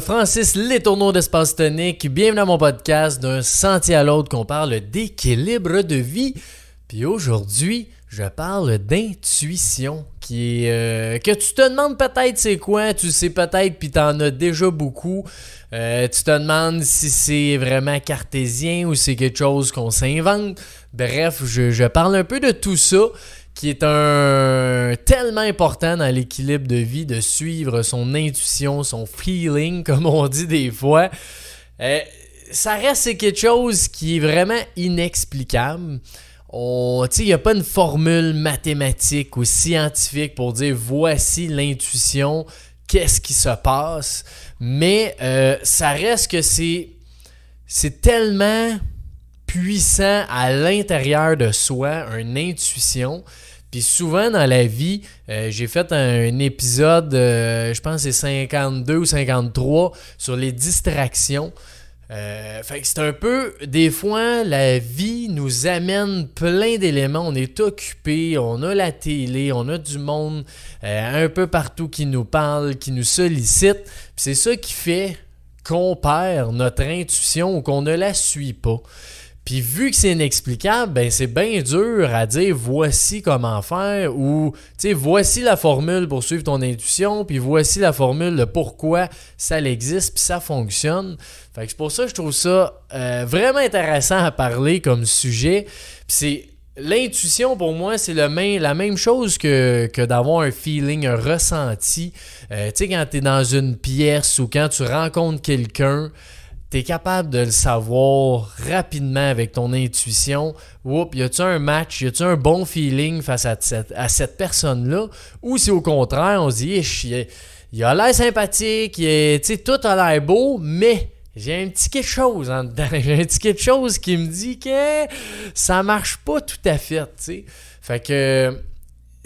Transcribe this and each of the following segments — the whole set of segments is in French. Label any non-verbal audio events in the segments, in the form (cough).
Francis Letourneau d'Espace Tonique. Bienvenue à mon podcast d'un sentier à l'autre qu'on parle d'équilibre de vie. Puis aujourd'hui, je parle d'intuition qui euh, que tu te demandes peut-être c'est quoi, tu sais peut-être puis t'en as déjà beaucoup. Euh, tu te demandes si c'est vraiment cartésien ou c'est quelque chose qu'on s'invente. Bref, je parle un peu de tout ça qui est un tellement important dans l'équilibre de vie de suivre son intuition, son feeling, (laughs) comme on dit des fois. Euh, ça reste quelque chose qui est vraiment inexplicable. Il n'y a pas une formule mathématique ou scientifique pour dire voici l'intuition, qu'est-ce qui se passe. Mais euh, ça reste que c'est, c'est tellement puissant à l'intérieur de soi, une intuition, puis souvent dans la vie, euh, j'ai fait un, épisode, euh, je pense c'est 52 ou 53, sur les distractions. Euh, fait que c'est un peu, des fois, la vie nous amène plein d'éléments. On est occupé, on a la télé, on a du monde un peu partout qui nous parle, qui nous sollicite. Puis c'est ça qui fait qu'on perd notre intuition ou qu'on ne la suit pas. Puis vu que c'est inexplicable, ben c'est bien dur à dire voici comment faire ou tu voici la formule pour suivre ton intuition, puis voici la formule de pourquoi ça existe puis ça fonctionne. Fait que c'est pour ça que je trouve ça euh, vraiment intéressant à parler comme sujet. C'est L'intuition, pour moi, c'est la même chose que, que d'avoir un feeling, un ressenti. Euh, tu sais, quand tu es dans une pièce ou quand tu rencontres quelqu'un, tu es capable de le savoir rapidement avec ton intuition. Oups, y a-tu un match, y a-tu un bon feeling face à cette, à cette personne-là? Ou si au contraire, on se dit, il a l'air sympathique, tout a l'air beau, mais j'ai un petit quelque chose en dedans. (laughs) J'ai un petit quelque chose qui me dit que ça marche pas tout à fait, tu Fait que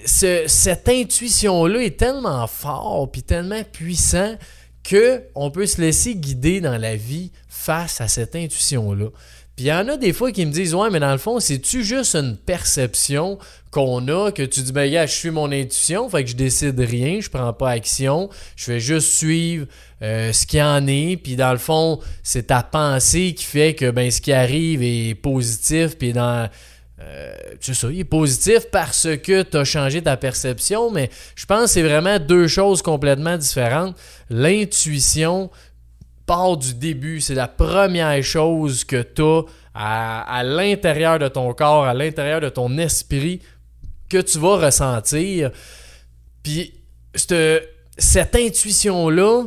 cette intuition-là est tellement fort puis tellement puissant que on peut se laisser guider dans la vie face à cette intuition-là. Puis il y en a des fois qui me disent Ouais, mais dans le fond, c'est-tu juste une perception qu'on a que tu dis Ben, gars, je suis mon intuition, fait que je décide rien, je prends pas action, je vais juste suivre euh, ce qui en est. Puis dans le fond, c'est ta pensée qui fait que ben, ce qui arrive est positif, puis dans euh, c'est ça, il est positif parce que tu as changé ta perception, mais je pense que c'est vraiment deux choses complètement différentes. L'intuition part du début, c'est la première chose que tu as à, l'intérieur de ton corps, à l'intérieur de ton esprit, que tu vas ressentir. Puis cette intuition-là,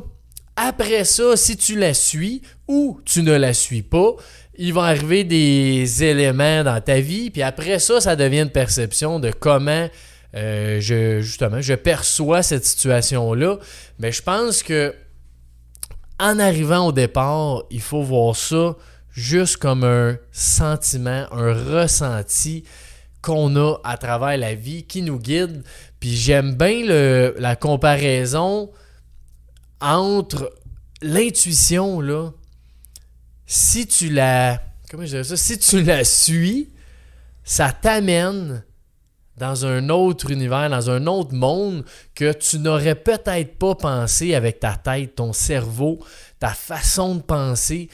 après ça, si tu la suis ou tu ne la suis pas, il va arriver des éléments dans ta vie, puis après ça, ça devient une perception de comment euh, je, justement, je perçois cette situation-là. Mais je pense que en arrivant au départ, il faut voir ça juste comme un sentiment, un ressenti qu'on a à travers la vie qui nous guide. Puis j'aime bien la comparaison entre l'intuition, là, si tu la. Comment je? Si tu la suis, ça t'amène dans un autre univers, dans un autre monde que tu n'aurais peut-être pas pensé avec ta tête, ton cerveau, ta façon de penser.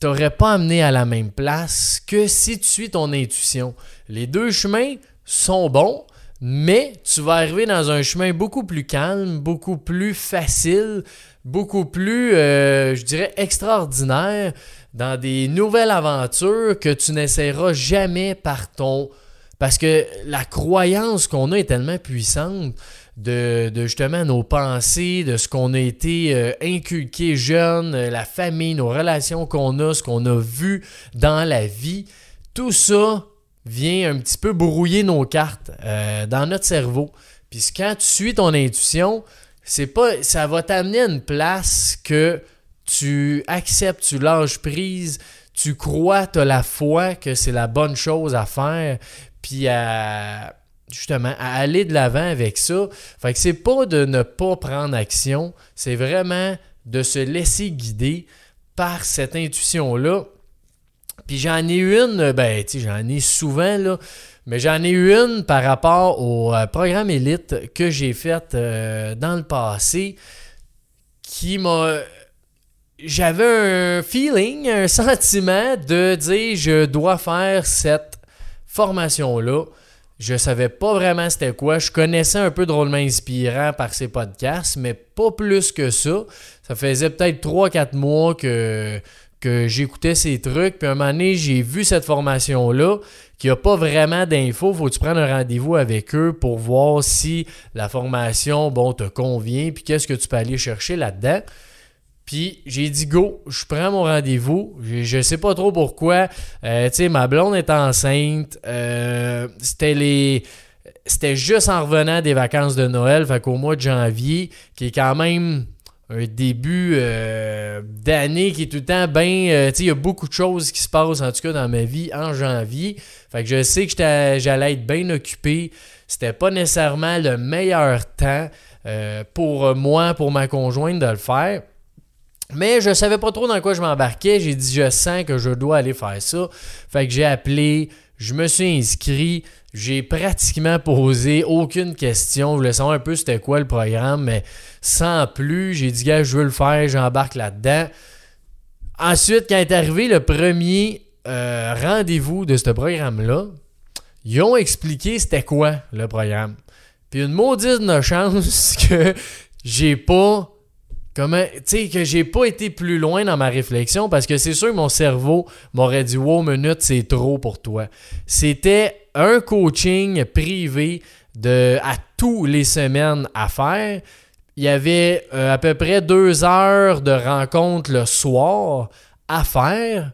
Tu n'aurais pas amené à la même place que si tu suis ton intuition. Les deux chemins sont bons, mais tu vas arriver dans un chemin beaucoup plus calme, beaucoup plus facile, beaucoup plus, euh, je dirais, extraordinaire dans des nouvelles aventures que tu n'essaieras jamais par ton... Parce que la croyance qu'on a est tellement puissante de, justement nos pensées, de ce qu'on a été euh, inculqué jeune, euh, la famille, nos relations qu'on a, ce qu'on a vu dans la vie. Tout ça vient un petit peu brouiller nos cartes euh, dans notre cerveau. Puis quand tu suis ton intuition, c'est pas ça va t'amener à une place que tu acceptes, tu lâches prise, tu crois, tu as la foi que c'est la bonne chose à faire, puis à justement à aller de l'avant avec ça. Fait que c'est pas de ne pas prendre action, c'est vraiment de se laisser guider par cette intuition-là. Puis j'en ai une, ben, tu sais, j'en ai souvent, là, mais j'en ai une par rapport au euh, programme élite que j'ai fait euh, dans le passé qui m'a j'avais un feeling, un (laughs) sentiment de dire je dois faire cette formation-là. Je savais pas vraiment c'était quoi. Je connaissais un peu drôlement inspirant par ses podcasts, mais pas plus que ça. Ça faisait peut-être 3-4 mois que, que j'écoutais ces trucs. Puis un moment donné, j'ai vu cette formation-là, qui a pas vraiment d'infos. Faut tu prennes un rendez-vous avec eux pour voir si la formation, bon, te convient, puis qu'est-ce que tu peux aller chercher là-dedans. Puis j'ai dit go, je prends mon rendez-vous. Je, ne sais pas trop pourquoi. Euh, tu sais, ma blonde est enceinte. Euh, c'était les. C'était juste en revenant des vacances de Noël, fait qu'au mois de janvier, qui est quand même un début euh, d'année qui est tout le temps bien. sais, il y a beaucoup de choses qui se passent, en tout cas dans ma vie, en janvier. Fait que je sais que j'allais être bien occupé. C'était pas nécessairement le meilleur temps pour moi, pour ma conjointe de le faire. Mais je savais pas trop dans quoi je m'embarquais. J'ai dit, je sens que je dois aller faire ça. Fait que j'ai appelé, je me suis inscrit. J'ai pratiquement posé aucune question. Je voulais savoir un peu c'était quoi le programme, mais sans plus. J'ai dit, gars, je veux le faire, j'embarque là-dedans. Ensuite, quand est arrivé le premier euh, rendez-vous de ce programme-là, ils ont expliqué c'était quoi le programme. Puis une maudite chance (laughs) que j'ai pas Comment, que j'ai pas été plus loin dans ma réflexion parce que c'est sûr que mon cerveau m'aurait dit Wow, minute, c'est trop pour toi. C'était un coaching privé de, à tous les semaines à faire. Il y avait euh, à peu près deux heures de rencontre le soir à faire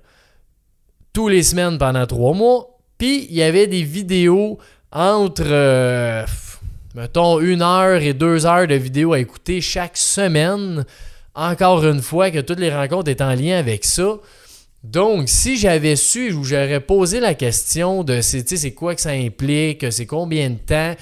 tous les semaines pendant trois mois. Puis il y avait des vidéos entre. Euh, mettons, une heure et deux heures de vidéo à écouter chaque semaine. Encore une fois, que toutes les rencontres étaient en lien avec ça. Donc, si j'avais su ou j'aurais posé la question de c'est quoi que ça implique, c'est combien de temps,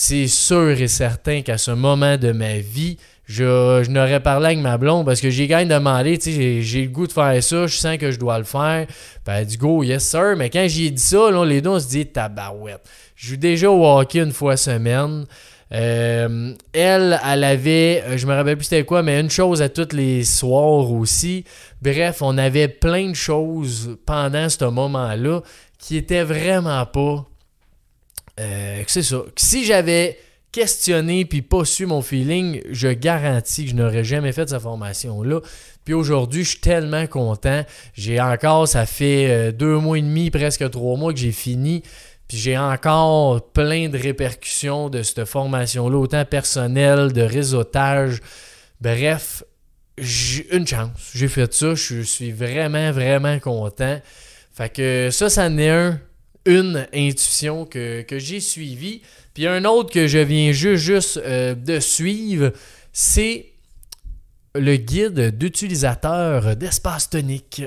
c'est sûr et certain qu'à ce moment de ma vie, je, n'aurais parlé avec ma blonde parce que j'ai quand même demandé, j'ai, j'ai le goût de faire ça, je sens que je dois le faire. Ben, dit go, yes sir. Mais quand j'ai dit ça, là, les deux, on se dit tabarouette. Je joue déjà au une fois semaine. Euh, elle, elle avait, je me rappelle plus c'était quoi, mais une chose à tous les soirs aussi. Bref, on avait plein de choses pendant ce moment-là qui étaient vraiment pas. Euh, c'est ça. Si j'avais questionné puis pas su mon feeling, je garantis que je n'aurais jamais fait sa formation-là. Puis aujourd'hui, je suis tellement content. J'ai encore, ça fait deux mois et demi, presque trois mois que j'ai fini. Puis j'ai encore plein de répercussions de cette formation-là, autant personnelle, de réseautage. Bref, j'ai une chance. J'ai fait ça. Je suis vraiment, vraiment content. Fait que ça, ça n'est un, une intuition que, j'ai suivie. Puis un autre que je viens juste, euh, de suivre, c'est le guide d'utilisateur d'espace tonique.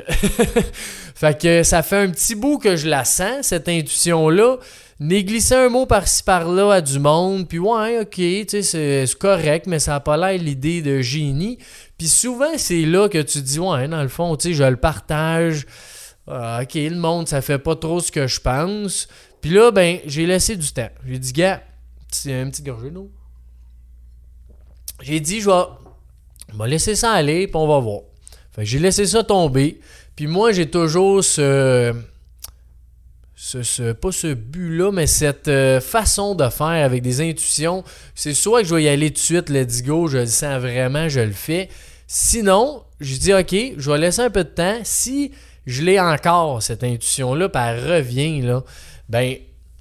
(laughs) fait que ça fait un petit bout que je la sens, cette intuition-là. Néglisser un mot par-ci par-là à du monde, puis ouais, ok, c'est correct, mais ça n'a pas l'air l'idée de génie. Puis souvent, c'est là que tu dis, ouais, dans le fond, je le partage. Ah, ok, le monde, ça fait pas trop ce que je pense. Puis là, ben, j'ai laissé du temps. J'ai dit, gars, c'est un petit gorgé d'eau. J'ai dit, je vais laissé ça aller, puis on va voir. Fait j'ai laissé ça tomber. Puis moi, j'ai toujours ce, ce, Pas ce but-là, mais cette euh, façon de faire avec des intuitions. C'est soit que je vais y aller tout de suite, let's go, je le sens vraiment, je le fais. Sinon, je dis, OK, je vais laisser un peu de temps. Si je l'ai encore, cette intuition-là, puis elle revient, là, ben,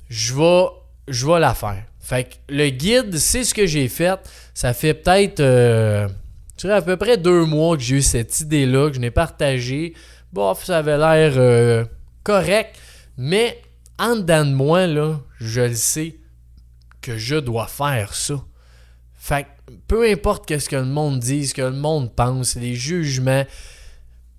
je vais, je vais la faire. Fait que le guide, c'est ce que j'ai fait. Ça fait peut-être. Euh, à peu près deux mois que j'ai eu cette idée-là, que je n'ai partagée. Bof, ça avait l'air euh, correct. Mais en dedans de moi, je le sais que je dois faire ça. Fait que peu importe ce que le monde dit, ce que le monde pense, les jugements,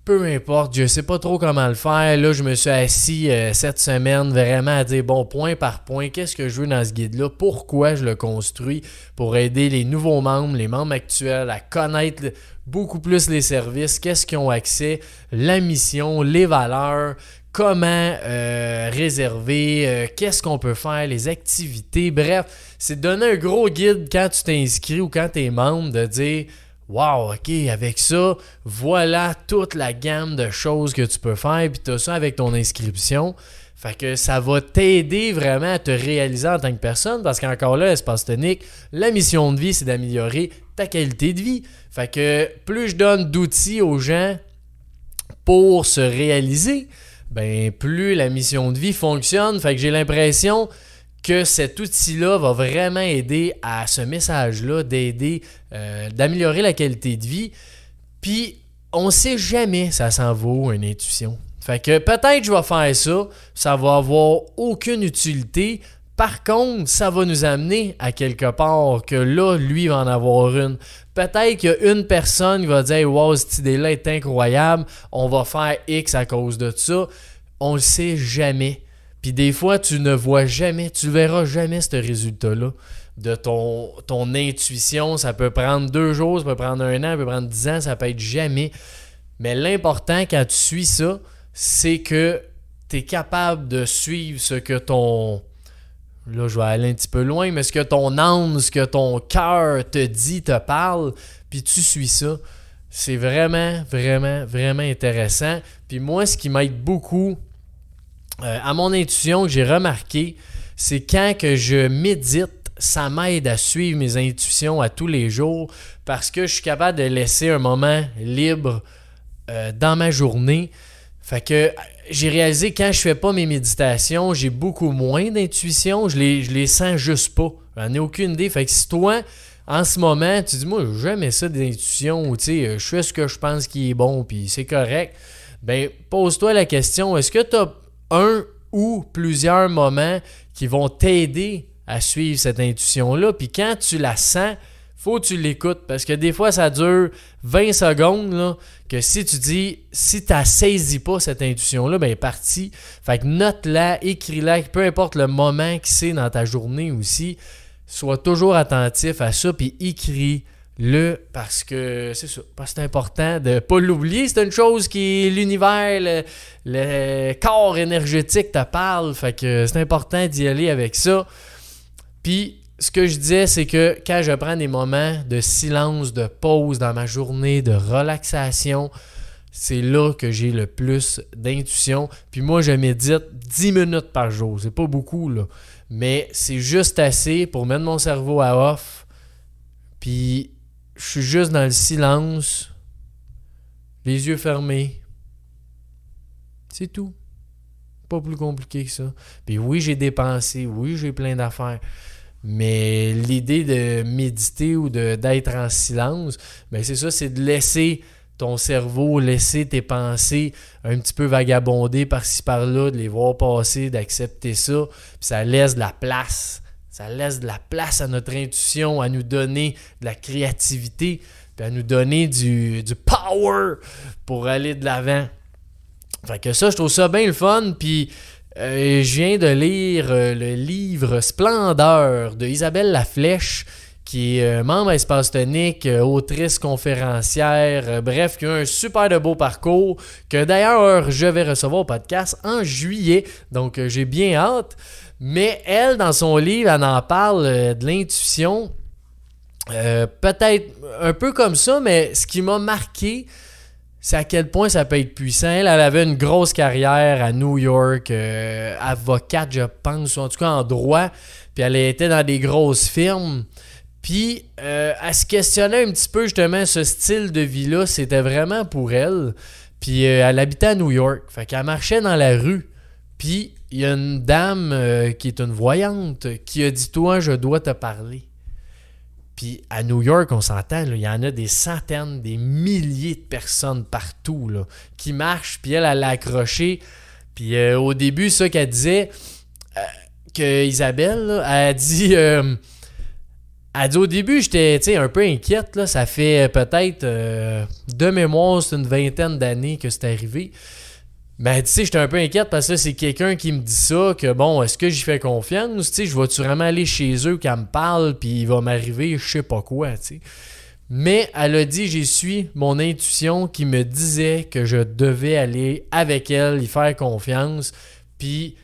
peu importe, je sais pas trop comment le faire. Là, je me suis assis euh, cette semaine vraiment à dire, bon, point par point, qu'est-ce que je veux dans ce guide-là, pourquoi je le construis, pour aider les nouveaux membres, les membres actuels à connaître beaucoup plus les services, qu'est-ce qu'ils ont accès, la mission, les valeurs, comment euh, réserver, euh, qu'est-ce qu'on peut faire, les activités. Bref, c'est donner un gros guide quand tu t'inscris ou quand tu es membre de dire Wow, ok, avec ça, voilà toute la gamme de choses que tu peux faire, puis tu as ça avec ton inscription. Fait que ça va t'aider vraiment à te réaliser en tant que personne parce qu'encore là, espace tonique, la mission de vie, c'est d'améliorer ta qualité de vie. Fait que plus je donne d'outils aux gens pour se réaliser, ben plus la mission de vie fonctionne. Fait que j'ai l'impression que cet outil-là va vraiment aider à ce message-là, d'aider, euh, d'améliorer la qualité de vie. Puis on sait jamais ça s'en vaut une intuition. Fait que peut-être je vais faire ça, ça va avoir aucune utilité. Par contre, ça va nous amener à quelque part que là, lui va en avoir une. Peut-être qu'il y a une personne qui va dire Wow, cette idée-là est incroyable, on va faire X à cause de ça. On le sait jamais. Puis des fois, tu ne vois jamais, tu verras jamais ce résultat-là de ton, ton intuition. Ça peut prendre deux jours, ça peut prendre un an, ça peut prendre dix ans, ça peut être jamais. Mais l'important quand tu suis ça, c'est que tu es capable de suivre ce que ton. Là, je vais aller un petit peu loin, mais ce que ton âme, ce que ton cœur te dit, te parle, puis tu suis ça. C'est vraiment, vraiment, vraiment intéressant. Puis moi, ce qui m'aide beaucoup euh, à mon intuition, que j'ai remarqué, c'est quand que je médite, ça m'aide à suivre mes intuitions à tous les jours parce que je suis capable de laisser un moment libre euh, dans ma journée fait que j'ai réalisé quand je fais pas mes méditations, j'ai beaucoup moins d'intuition. Je les, je les sens juste pas. J'en ai aucune idée. Fait que si toi, en ce moment, tu dis, moi, jamais ça d'intuition, ou tu sais, je fais ce que je pense qui est bon, puis c'est correct, ben, pose-toi la question, est-ce que tu as un ou plusieurs moments qui vont t'aider à suivre cette intuition-là, puis quand tu la sens, faut que tu l'écoutes parce que des fois ça dure 20 secondes que si tu dis si tu saisis pas cette intuition là ben est parti fait que note-la écris-la peu importe le moment que c'est dans ta journée aussi. Sois toujours attentif à ça puis écris le parce que c'est ça parce que c'est important de pas l'oublier c'est une chose qui l'univers le, le, corps énergétique te parle fait que c'est important d'y aller avec ça puis ce que je disais, c'est que quand je prends des moments de silence, de pause dans ma journée, de relaxation, c'est là que j'ai le plus d'intuition. Puis moi, je médite 10 minutes par jour. C'est pas beaucoup, là. Mais c'est juste assez pour mettre mon cerveau à off. Puis je suis juste dans le silence, les yeux fermés. C'est tout. Pas plus compliqué que ça. Puis oui, j'ai des pensées. Oui, j'ai plein d'affaires. Mais l'idée de méditer ou d'être en silence, ben c'est ça, c'est de laisser ton cerveau, laisser tes pensées un petit peu vagabonder par-ci par-là, de les voir passer, d'accepter ça, puis ça laisse de la place. Ça laisse de la place à notre intuition, à nous donner de la créativité, puis à nous donner du, du power pour aller de l'avant. Fait que ça, je trouve ça bien le fun, puis euh, je viens de lire euh, le livre Splendeur de Isabelle Laflèche, qui est euh, membre Espace Tonique, autrice conférencière, bref, qui a un super de beau parcours, que d'ailleurs je vais recevoir au podcast en juillet, donc j'ai bien hâte. Mais elle, dans son livre, elle en parle de l'intuition, peut-être un peu comme ça, mais ce qui m'a marqué, c'est à quel point ça peut être puissant. Elle, avait une grosse carrière à New York, euh, avocate, je pense, ou en tout cas en droit. Puis elle était dans des grosses firmes. Puis euh, elle se questionnait un petit peu justement ce style de vie-là, c'était vraiment pour elle. Puis euh, elle habitait à New York. Fait qu'elle marchait dans la rue. Puis il y a une dame qui est une voyante qui a dit Toi, je dois te parler. Puis à New York, on s'entend, il y en a des centaines, des milliers de personnes partout là, qui marchent. Puis elle, elle l'a accroché. Puis euh, au début, ça qu'elle disait, euh, que Isabelle, elle a dit, euh, elle dit au début, j'étais un peu inquiète. Là, ça fait peut-être de mémoire, c'est une vingtaine d'années que c'est arrivé. Ben, tu sais, j'étais un peu inquiète parce que c'est quelqu'un qui me dit ça, que bon, est-ce que j'y fais confiance? Tu sais, je vais-tu vraiment aller chez eux qu'elle me parle, puis il va m'arriver je sais pas quoi, tu sais. Mais elle a dit, j'ai su mon intuition qui me disait que je devais aller avec elle, y faire confiance. Puis,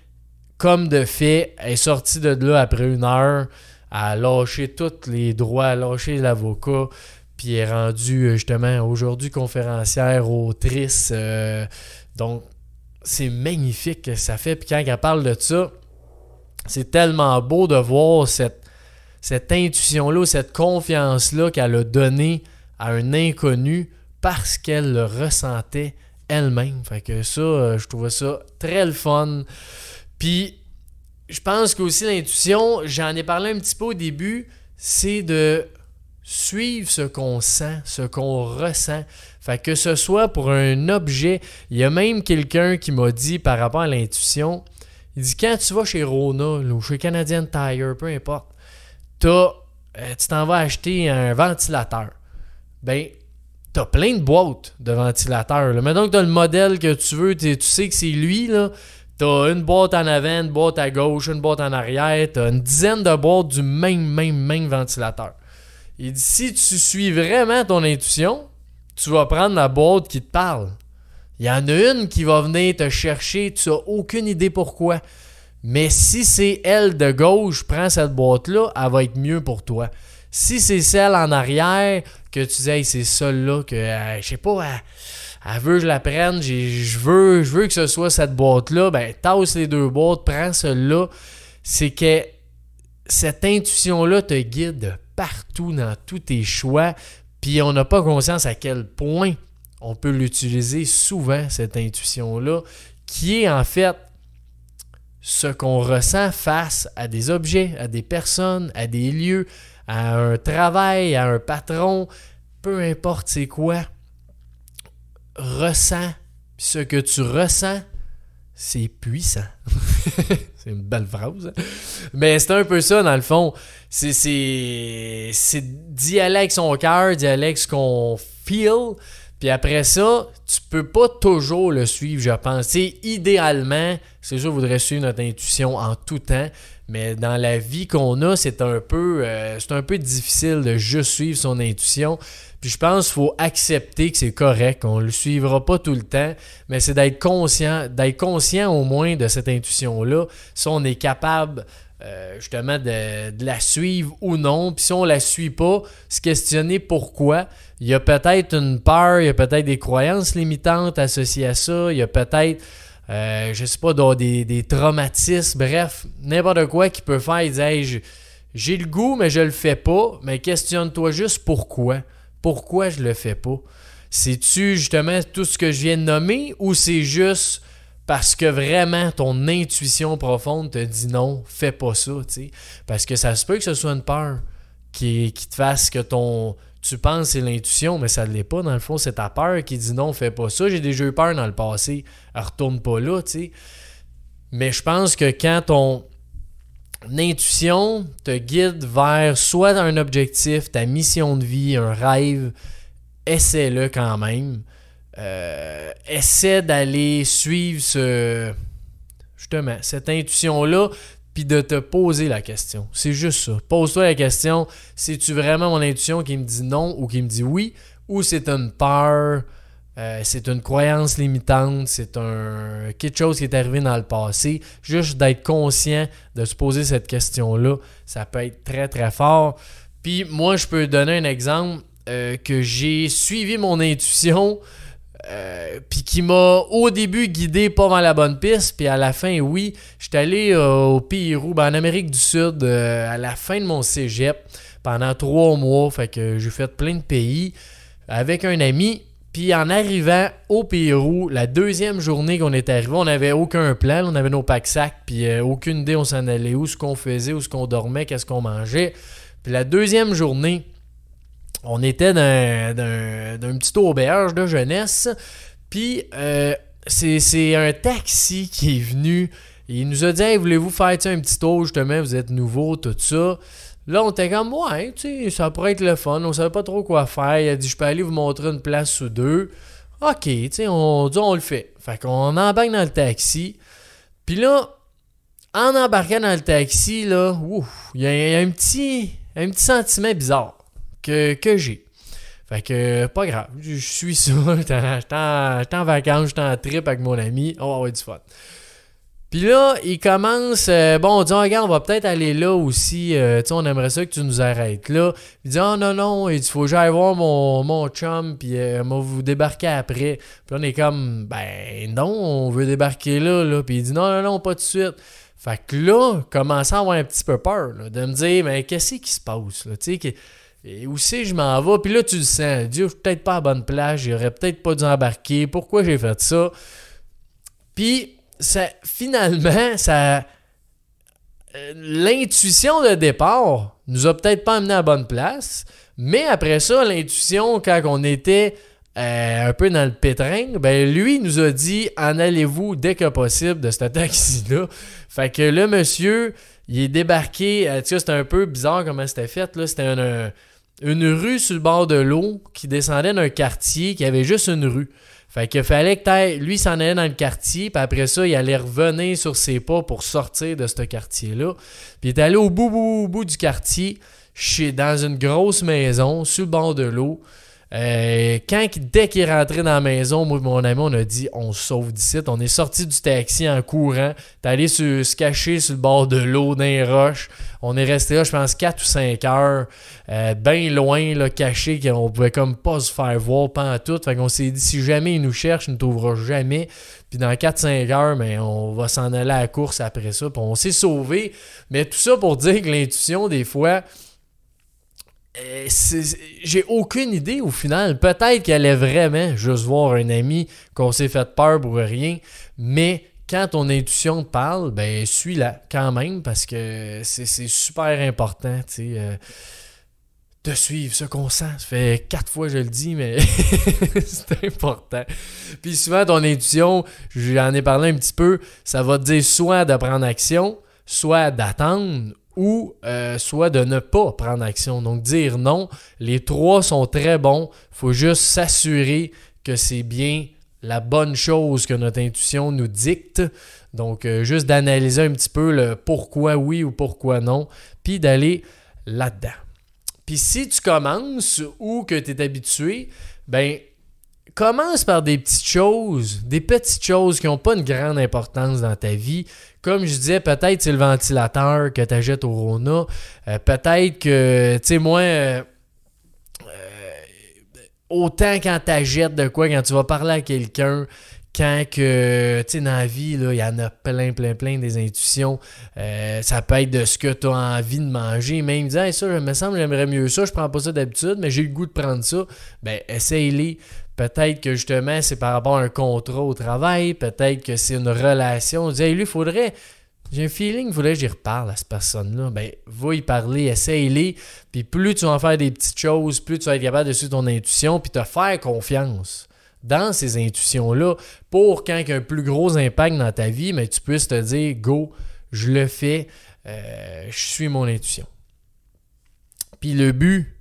comme de fait, elle est sortie de là après une heure, à lâcher tous les droits, à lâcher l'avocat. puis est rendue justement aujourd'hui conférencière, autrice. donc, c'est magnifique que ça fait. Puis quand elle parle de ça, c'est tellement beau de voir cette, cette intuition-là, cette confiance-là qu'elle a donnée à un inconnu parce qu'elle le ressentait elle-même. Fait que ça, euh, je trouvais ça très le fun. Puis, je pense qu'aussi l'intuition, j'en ai parlé un petit peu au début, c'est de suivre ce qu'on sent, ce qu'on ressent. Fait que ce soit pour un objet, il y a même quelqu'un qui m'a dit par rapport à l'intuition, il dit quand tu vas chez Rona ou chez Canadian Tire, peu importe, euh, tu t'en vas acheter un ventilateur. Ben, tu as plein de boîtes de ventilateurs. Mais donc, tu as le modèle que tu veux, tu sais que c'est lui. Tu as une boîte en avant, une boîte à gauche, une boîte en arrière. Tu as une dizaine de boîtes du même, même, même ventilateur. Il dit si tu suis vraiment ton intuition, tu vas prendre la boîte qui te parle. Il y en a une qui va venir te chercher, tu n'as aucune idée pourquoi. Mais si c'est elle de gauche, prends cette boîte-là, elle va être mieux pour toi. Si c'est celle en arrière, que tu dis, c'est celle-là que, euh, je sais pas, elle, veut que je la prenne, je veux, je veux que ce soit cette boîte-là, ben, tasse les deux boîtes, prends celle-là. C'est que cette intuition-là te guide partout dans tous tes choix, puis on n'a pas conscience à quel point on peut l'utiliser souvent, cette intuition-là, qui est en fait ce qu'on ressent face à des objets, à des personnes, à des lieux, à un travail, à un patron, peu importe c'est quoi, ressens. Ce que tu ressens, c'est puissant. (laughs) c'est une belle phrase. Hein. Mais c'est un peu ça, dans le fond. C'est, c'est, d'y aller avec son cœur, d'y aller avec ce qu'on feel. Puis après ça, tu peux pas toujours le suivre, je pense. idéalement, c'est sûr, voudrait suivre notre intuition en tout temps. Mais dans la vie qu'on a, c'est un peu euh, c'est un peu difficile de juste suivre son intuition. Puis je pense qu'il faut accepter que c'est correct, on ne le suivra pas tout le temps, mais c'est d'être conscient, d'être conscient au moins de cette intuition-là, si on est capable euh, justement de, la suivre ou non. Puis si on la suit pas, se questionner pourquoi. Il y a peut-être une peur, il y a peut-être des croyances limitantes associées à ça, il y a peut-être euh, je sais pas, des, des traumatismes, bref, n'importe quoi qui peut faire, dire j'ai le goût, mais je le fais pas. Mais questionne-toi juste pourquoi. Pourquoi je le fais pas? C'est-tu justement tout ce que je viens de nommer ou c'est juste parce que vraiment ton intuition profonde te dit non, fais pas ça, tu Parce que ça se peut que ce soit une peur qui, qui te fasse que ton, tu penses c'est l'intuition, mais ça ne l'est pas. Dans le fond, c'est ta peur qui dit non, fais pas ça. J'ai déjà eu peur dans le passé. retourne pas là, tu sais. Mais je pense que quand ton intuition te guide vers soit un objectif, ta mission de vie, un rêve, essaie-le quand même. Euh, essaie d'aller suivre ce justement cette intuition là puis de te poser la question. C'est juste ça. Pose-toi la question, c'est-tu vraiment mon intuition qui me dit non ou qui me dit oui, ou c'est une peur, euh, c'est une croyance limitante, c'est un quelque chose qui est arrivé dans le passé. Juste d'être conscient de se poser cette question-là, ça peut être très très fort. Puis moi, je peux donner un exemple euh, que j'ai suivi mon intuition euh, puis qui m'a au début guidé pas dans la bonne piste, puis à la fin, oui, j'étais allé euh, au Pérou, ben, en Amérique du Sud, euh, à la fin de mon cégep, pendant trois mois, fait que j'ai fait plein de pays avec un ami. Puis en arrivant au Pérou, la deuxième journée qu'on est arrivé, on n'avait aucun plan, on avait nos packs sacs, puis aucune idée on s'en allait où, ce qu'on faisait, où ce qu'on dormait, qu'est-ce qu'on mangeait. Puis la deuxième journée, on était dans, un petit auberge de jeunesse. Puis euh, c'est un taxi qui est venu. il nous a dit voulez-vous faire un petit tour justement, vous êtes nouveau, tout ça. Là, on était comme Ouais, tu ça pourrait être le fun. On savait pas trop quoi faire. Il a dit Je peux aller vous montrer une place ou deux. Ok, tu sais, on dit on le fait. Fait qu'on embarque dans le taxi. Puis là, en embarquant dans le taxi, là, il y, dans y a un petit, un petit sentiment bizarre que, que j'ai. Fait que, pas grave, je suis ça, (laughs) j'étais en, vacances, j'étais en trip avec mon ami, on va avoir du fun. Puis là, il commence, euh, bon, on dit, oh, regarde, on va peut-être aller là aussi, euh, tu sais, on aimerait ça que tu nous arrêtes là. Il dit, oh non, non, il faut que j'aille voir mon, mon chum, puis euh, va vous débarquer après. Puis on est comme, ben non, on veut débarquer là, là. Puis il dit, non, non, non, pas de suite. Fait que là, commençant à avoir un petit peu peur, de me dire, mais qu'est-ce qui se passe, là, tu sais, et où c'est je m'en vais? Puis là, tu le sens, Dieu, je suis peut-être pas à bonne place, j'aurais peut-être pas dû embarquer, pourquoi j'ai fait ça? Puis ça, finalement, ça. Euh, l'intuition de départ nous a peut-être pas amené à la bonne place, mais après ça, l'intuition, quand on était euh, un peu dans le pétrin, ben lui nous a dit en allez-vous dès que possible de ce taxi-là. Fait que le monsieur, il est débarqué. Euh, tu sais, c'était un peu bizarre comment c'était fait. Là. C'était une, rue sur le bord de l'eau qui descendait d'un quartier qui avait juste une rue. Fait qu'il fallait que lui s'en allait dans le quartier, puis après ça, il allait revenir sur ses pas pour sortir de ce quartier-là. Puis il est allé au bout, bout, bout du quartier, chez, dans une grosse maison, sur le bord de l'eau. Euh, quand, dès qu'il est rentré dans la maison, mon ami, on a dit on se sauve d'ici. On est sorti du taxi en courant. T'es allé se, cacher sur le bord de l'eau, dans les roches. On est resté là, je pense, 4 ou 5 heures, euh, bien loin, caché, qu'on pouvait comme pas se faire voir pendant tout. Fait qu'on s'est dit si jamais il nous cherche, il ne trouvera jamais. Puis dans 4-5 heures, ben, on va s'en aller à la course après ça. Puis on s'est sauvé. Mais tout ça pour dire que l'intuition, des fois, j'ai aucune idée au final. Peut-être qu'elle est vraiment juste voir un ami qu'on s'est fait peur pour rien, mais quand ton intuition te parle, ben suis-la quand même parce que c'est super important, tu sais. Euh, de suivre ce qu'on sent. Ça fait quatre fois que je le dis, mais (laughs) c'est important. Puis souvent, ton intuition, j'en ai parlé un petit peu, ça va te dire soit de prendre action, soit d'attendre ou euh, soit de ne pas prendre action. Donc dire non, les trois sont très bons. Il faut juste s'assurer que c'est bien la bonne chose que notre intuition nous dicte. Donc euh, juste d'analyser un petit peu le pourquoi oui ou pourquoi non, puis d'aller là-dedans. Puis si tu commences ou que tu es habitué, ben commence par des petites choses, des petites choses qui n'ont pas une grande importance dans ta vie. Comme je disais, peut-être c'est le ventilateur que tu achètes au Rona. Euh, peut-être que, tu sais, moi, euh, euh, autant quand tu achètes de quoi, quand tu vas parler à quelqu'un, quand que, tu sais, dans la vie, il y en a plein, plein, plein des intuitions. ça peut être de ce que tu as envie de manger. Même dire, ça, je me semble, j'aimerais mieux ça, je prends pas ça d'habitude, mais j'ai le goût de prendre ça. Ben, essaye-les. Peut-être que justement, c'est par rapport à un contrat au travail. Peut-être que c'est une relation. On dit, lui, il faudrait. J'ai un feeling, il faudrait que j'y reparle à cette personne-là. Ben, va y parler, essaye-les. Puis plus tu vas en faire des petites choses, plus tu vas être capable de suivre ton intuition, puis te faire confiance dans ces intuitions-là pour quand il y a un plus gros impact dans ta vie, mais tu puisses te dire, go, je le fais, euh, je suis mon intuition. Puis le but,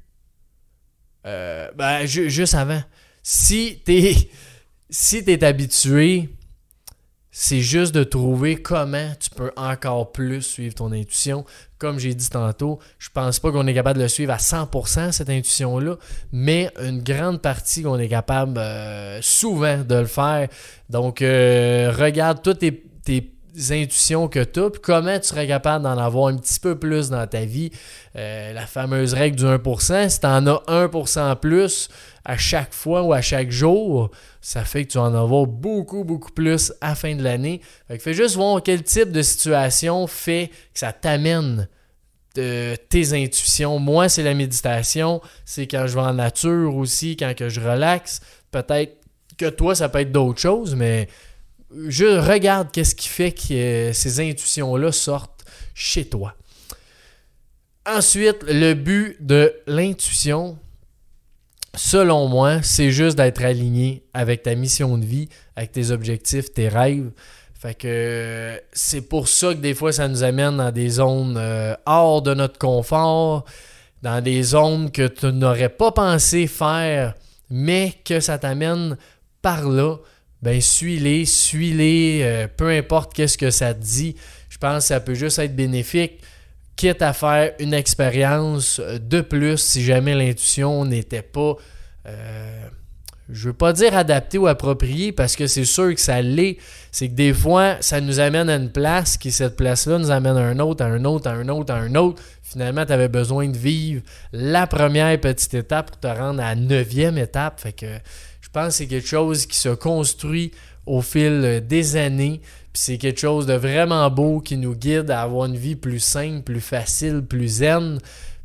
euh, ben, juste avant, si t'es si habitué, c'est juste de trouver comment tu peux encore plus suivre ton intuition. Comme j'ai dit tantôt, je pense pas qu'on est capable de le suivre à 100% cette intuition-là, mais une grande partie qu'on est capable euh, souvent de le faire. Donc, euh, regarde toutes tes, tes intuitions que tu as, comment tu serais capable d'en avoir un petit peu plus dans ta vie? Euh, la fameuse règle du 1%, si tu en as 1% plus à chaque fois ou à chaque jour, ça fait que tu en avoir beaucoup, beaucoup plus à fin de l'année. Fait fais juste voir quel type de situation fait que ça t'amène de tes intuitions. Moi, c'est la méditation, c'est quand je vais en nature aussi, quand je relaxe. Peut-être que toi, ça peut être d'autres choses, mais je regarde qu'est-ce qui fait que ces intuitions-là sortent chez toi. Ensuite, le but de l'intuition, selon moi, c'est juste d'être aligné avec ta mission de vie, avec tes objectifs, tes rêves. Fait que c'est pour ça que des fois ça nous amène dans des zones euh, hors de notre confort, dans des zones que tu n'aurais pas pensé faire, mais que ça t'amène par là ben suis-les, suis-les, euh, peu importe qu'est-ce que ça te dit. Je pense que ça peut juste être bénéfique, quitte à faire une expérience de plus si jamais l'intuition n'était pas euh, je veux pas dire adapté ou approprié parce que c'est sûr que ça l'est. C'est que des fois, ça nous amène à une place qui, cette place-là, nous amène à un autre, à un autre, à un autre, à un autre. Finalement, tu avais besoin de vivre la première petite étape pour te rendre à la neuvième étape. Fait que pense que c'est quelque chose qui se construit au fil des années. C'est quelque chose de vraiment beau qui nous guide à avoir une vie plus simple, plus facile, plus zen.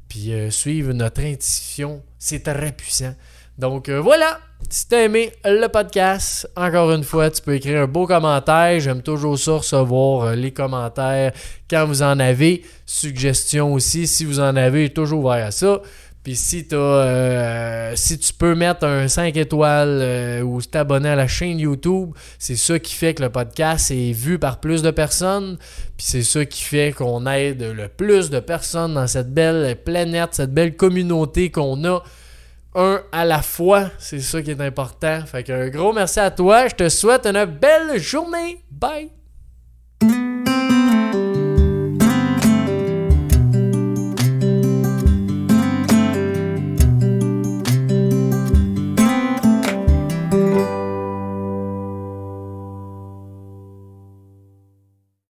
Puis euh, suivre notre intuition, c'est très puissant. Donc euh, voilà, si t'as aimé le podcast, encore une fois, tu peux écrire un beau commentaire. J'aime toujours ça recevoir euh, les commentaires quand vous en avez. Suggestions aussi, si vous en avez, toujours ouvert à ça. Puis si, euh, si tu peux mettre un 5 étoiles ou t'abonner à la chaîne YouTube, c'est ça qui fait que le podcast est vu par plus de personnes. Puis c'est ça qui fait qu'on aide le plus de personnes dans cette belle planète, cette belle communauté qu'on a un à la fois. C'est ça qui est important. Fait qu'un gros merci à toi. Je te souhaite une belle journée. Bye!